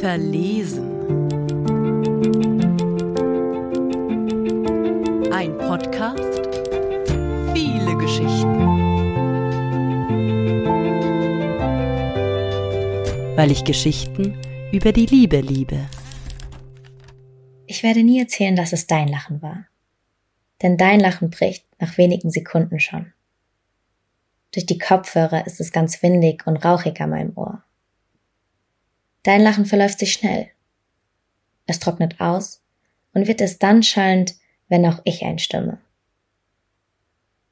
Verlesen. Ein Podcast. Viele Geschichten. Weil ich Geschichten über die Liebe liebe. Ich werde nie erzählen, dass es dein Lachen war. Denn dein Lachen bricht nach wenigen Sekunden schon. Durch die Kopfhörer ist es ganz windig und rauchig an meinem Ohr. Dein Lachen verläuft sich schnell. Es trocknet aus und wird es dann schallend, wenn auch ich einstimme.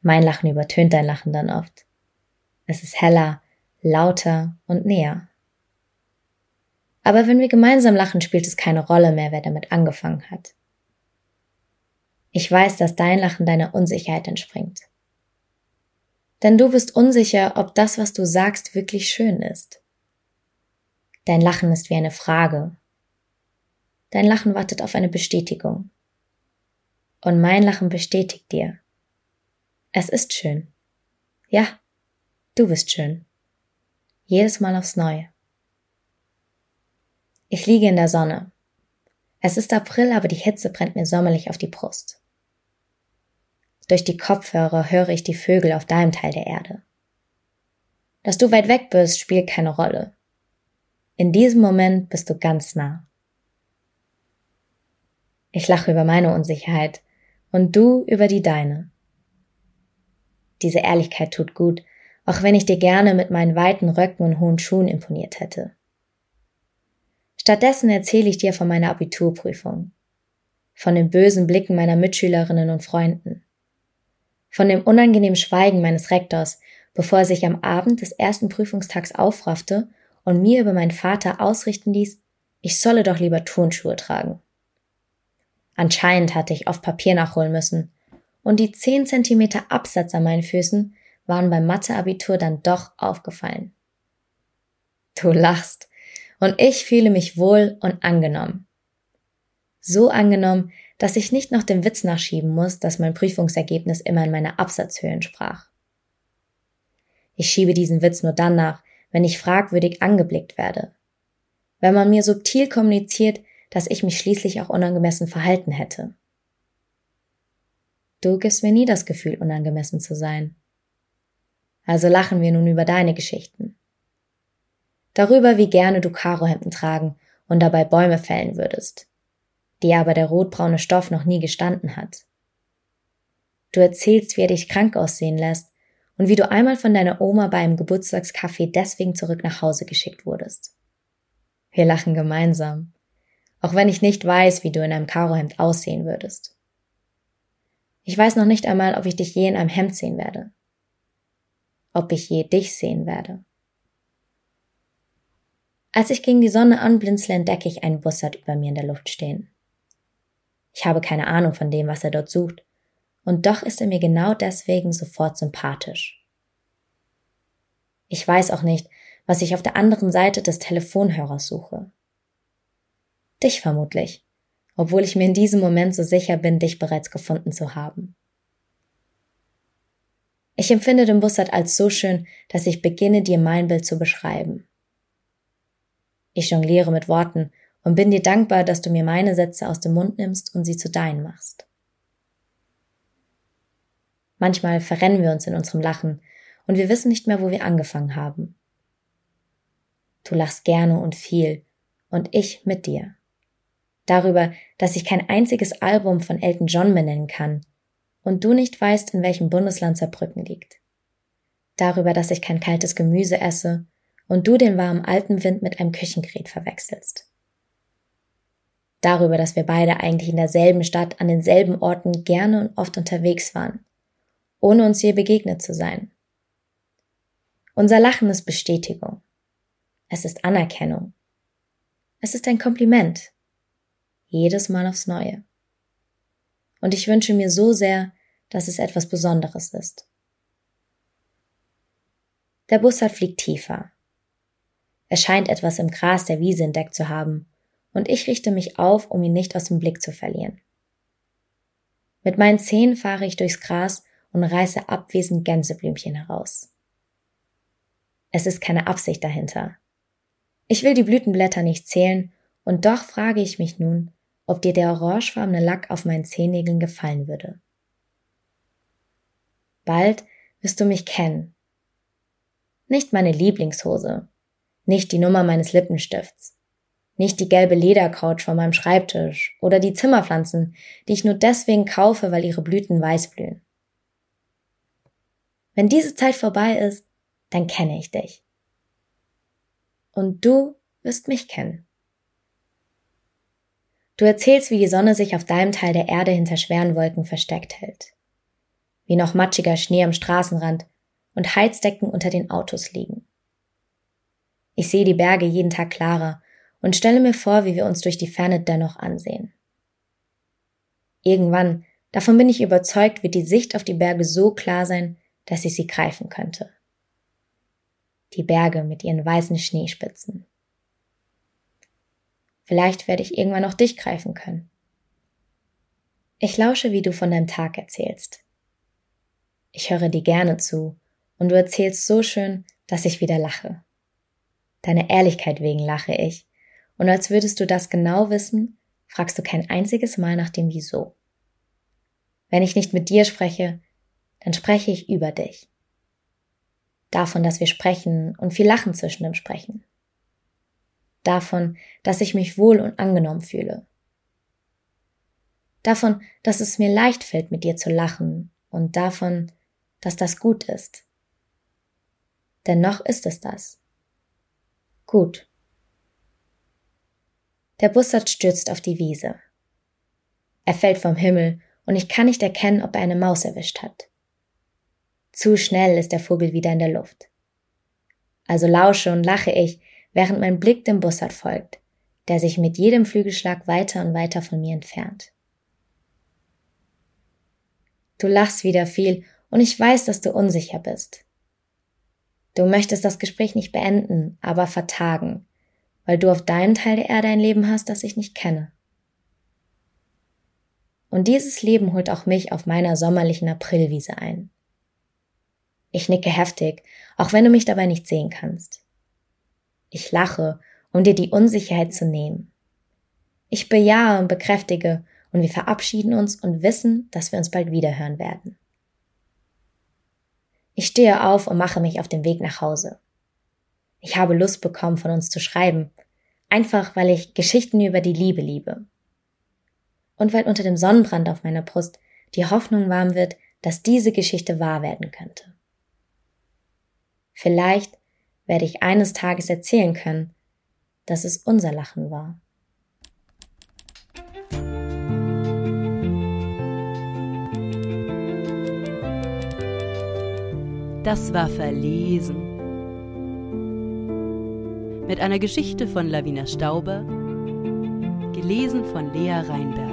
Mein Lachen übertönt dein Lachen dann oft. Es ist heller, lauter und näher. Aber wenn wir gemeinsam lachen, spielt es keine Rolle mehr, wer damit angefangen hat. Ich weiß, dass dein Lachen deiner Unsicherheit entspringt. Denn du bist unsicher, ob das, was du sagst, wirklich schön ist. Dein Lachen ist wie eine Frage. Dein Lachen wartet auf eine Bestätigung. Und mein Lachen bestätigt dir. Es ist schön. Ja, du bist schön. Jedes Mal aufs Neue. Ich liege in der Sonne. Es ist April, aber die Hitze brennt mir sommerlich auf die Brust. Durch die Kopfhörer höre ich die Vögel auf deinem Teil der Erde. Dass du weit weg bist, spielt keine Rolle. In diesem Moment bist du ganz nah. Ich lache über meine Unsicherheit und du über die deine. Diese Ehrlichkeit tut gut, auch wenn ich dir gerne mit meinen weiten Röcken und hohen Schuhen imponiert hätte. Stattdessen erzähle ich dir von meiner Abiturprüfung, von den bösen Blicken meiner Mitschülerinnen und Freunden, von dem unangenehmen Schweigen meines Rektors, bevor er sich am Abend des ersten Prüfungstags aufraffte und mir über meinen Vater ausrichten ließ, ich solle doch lieber Turnschuhe tragen. Anscheinend hatte ich oft Papier nachholen müssen, und die zehn Zentimeter Absatz an meinen Füßen waren beim Matheabitur dann doch aufgefallen. Du lachst, und ich fühle mich wohl und angenommen. So angenommen, dass ich nicht noch den Witz nachschieben muss, dass mein Prüfungsergebnis immer in meiner Absatzhöhe entsprach. Ich schiebe diesen Witz nur dann nach, wenn ich fragwürdig angeblickt werde. Wenn man mir subtil kommuniziert, dass ich mich schließlich auch unangemessen verhalten hätte. Du gibst mir nie das Gefühl, unangemessen zu sein. Also lachen wir nun über deine Geschichten. Darüber, wie gerne du Karohemden tragen und dabei Bäume fällen würdest die aber der rotbraune Stoff noch nie gestanden hat. Du erzählst, wie er dich krank aussehen lässt und wie du einmal von deiner Oma bei einem Geburtstagskaffee deswegen zurück nach Hause geschickt wurdest. Wir lachen gemeinsam, auch wenn ich nicht weiß, wie du in einem Karohemd aussehen würdest. Ich weiß noch nicht einmal, ob ich dich je in einem Hemd sehen werde. Ob ich je dich sehen werde. Als ich gegen die Sonne anblinzle, entdecke ich einen Bussard über mir in der Luft stehen. Ich habe keine Ahnung von dem, was er dort sucht. Und doch ist er mir genau deswegen sofort sympathisch. Ich weiß auch nicht, was ich auf der anderen Seite des Telefonhörers suche. Dich vermutlich, obwohl ich mir in diesem Moment so sicher bin, dich bereits gefunden zu haben. Ich empfinde den Bussard als so schön, dass ich beginne, dir mein Bild zu beschreiben. Ich jongliere mit Worten und bin dir dankbar, dass du mir meine Sätze aus dem Mund nimmst und sie zu deinen machst. Manchmal verrennen wir uns in unserem Lachen und wir wissen nicht mehr, wo wir angefangen haben. Du lachst gerne und viel und ich mit dir. Darüber, dass ich kein einziges Album von Elton John benennen kann und du nicht weißt, in welchem Bundesland Saarbrücken liegt. Darüber, dass ich kein kaltes Gemüse esse und du den warmen alten Wind mit einem Küchengerät verwechselst darüber, dass wir beide eigentlich in derselben Stadt an denselben Orten gerne und oft unterwegs waren, ohne uns je begegnet zu sein. Unser Lachen ist Bestätigung. Es ist Anerkennung. Es ist ein Kompliment. Jedes Mal aufs Neue. Und ich wünsche mir so sehr, dass es etwas Besonderes ist. Der Bussard fliegt tiefer. Er scheint etwas im Gras der Wiese entdeckt zu haben und ich richte mich auf, um ihn nicht aus dem Blick zu verlieren. Mit meinen Zehen fahre ich durchs Gras und reiße abwesend Gänseblümchen heraus. Es ist keine Absicht dahinter. Ich will die Blütenblätter nicht zählen, und doch frage ich mich nun, ob dir der orangefarbene Lack auf meinen Zehennägeln gefallen würde. Bald wirst du mich kennen. Nicht meine Lieblingshose, nicht die Nummer meines Lippenstifts, nicht die gelbe Ledercouch von meinem Schreibtisch oder die Zimmerpflanzen, die ich nur deswegen kaufe, weil ihre Blüten weiß blühen. Wenn diese Zeit vorbei ist, dann kenne ich dich. Und du wirst mich kennen. Du erzählst, wie die Sonne sich auf deinem Teil der Erde hinter schweren Wolken versteckt hält. Wie noch matschiger Schnee am Straßenrand und Heizdecken unter den Autos liegen. Ich sehe die Berge jeden Tag klarer und stelle mir vor, wie wir uns durch die Ferne dennoch ansehen. Irgendwann, davon bin ich überzeugt, wird die Sicht auf die Berge so klar sein, dass ich sie greifen könnte. Die Berge mit ihren weißen Schneespitzen. Vielleicht werde ich irgendwann auch dich greifen können. Ich lausche, wie du von deinem Tag erzählst. Ich höre dir gerne zu und du erzählst so schön, dass ich wieder lache. Deine Ehrlichkeit wegen lache ich und als würdest du das genau wissen, fragst du kein einziges Mal nach dem Wieso. Wenn ich nicht mit dir spreche, dann spreche ich über dich. Davon, dass wir sprechen und viel Lachen zwischen dem Sprechen. Davon, dass ich mich wohl und angenommen fühle. Davon, dass es mir leicht fällt, mit dir zu lachen und davon, dass das gut ist. Denn noch ist es das. Gut. Der Bussard stürzt auf die Wiese. Er fällt vom Himmel und ich kann nicht erkennen, ob er eine Maus erwischt hat. Zu schnell ist der Vogel wieder in der Luft. Also lausche und lache ich, während mein Blick dem Bussard folgt, der sich mit jedem Flügelschlag weiter und weiter von mir entfernt. Du lachst wieder viel und ich weiß, dass du unsicher bist. Du möchtest das Gespräch nicht beenden, aber vertagen, weil du auf deinem Teil der Erde ein Leben hast, das ich nicht kenne. Und dieses Leben holt auch mich auf meiner sommerlichen Aprilwiese ein. Ich nicke heftig, auch wenn du mich dabei nicht sehen kannst. Ich lache, um dir die Unsicherheit zu nehmen. Ich bejahe und bekräftige, und wir verabschieden uns und wissen, dass wir uns bald wiederhören werden. Ich stehe auf und mache mich auf den Weg nach Hause. Ich habe Lust bekommen, von uns zu schreiben, einfach weil ich Geschichten über die Liebe liebe. Und weil unter dem Sonnenbrand auf meiner Brust die Hoffnung warm wird, dass diese Geschichte wahr werden könnte. Vielleicht werde ich eines Tages erzählen können, dass es unser Lachen war. Das war verlesen mit einer Geschichte von Lavina Stauber, gelesen von Lea Reinberger.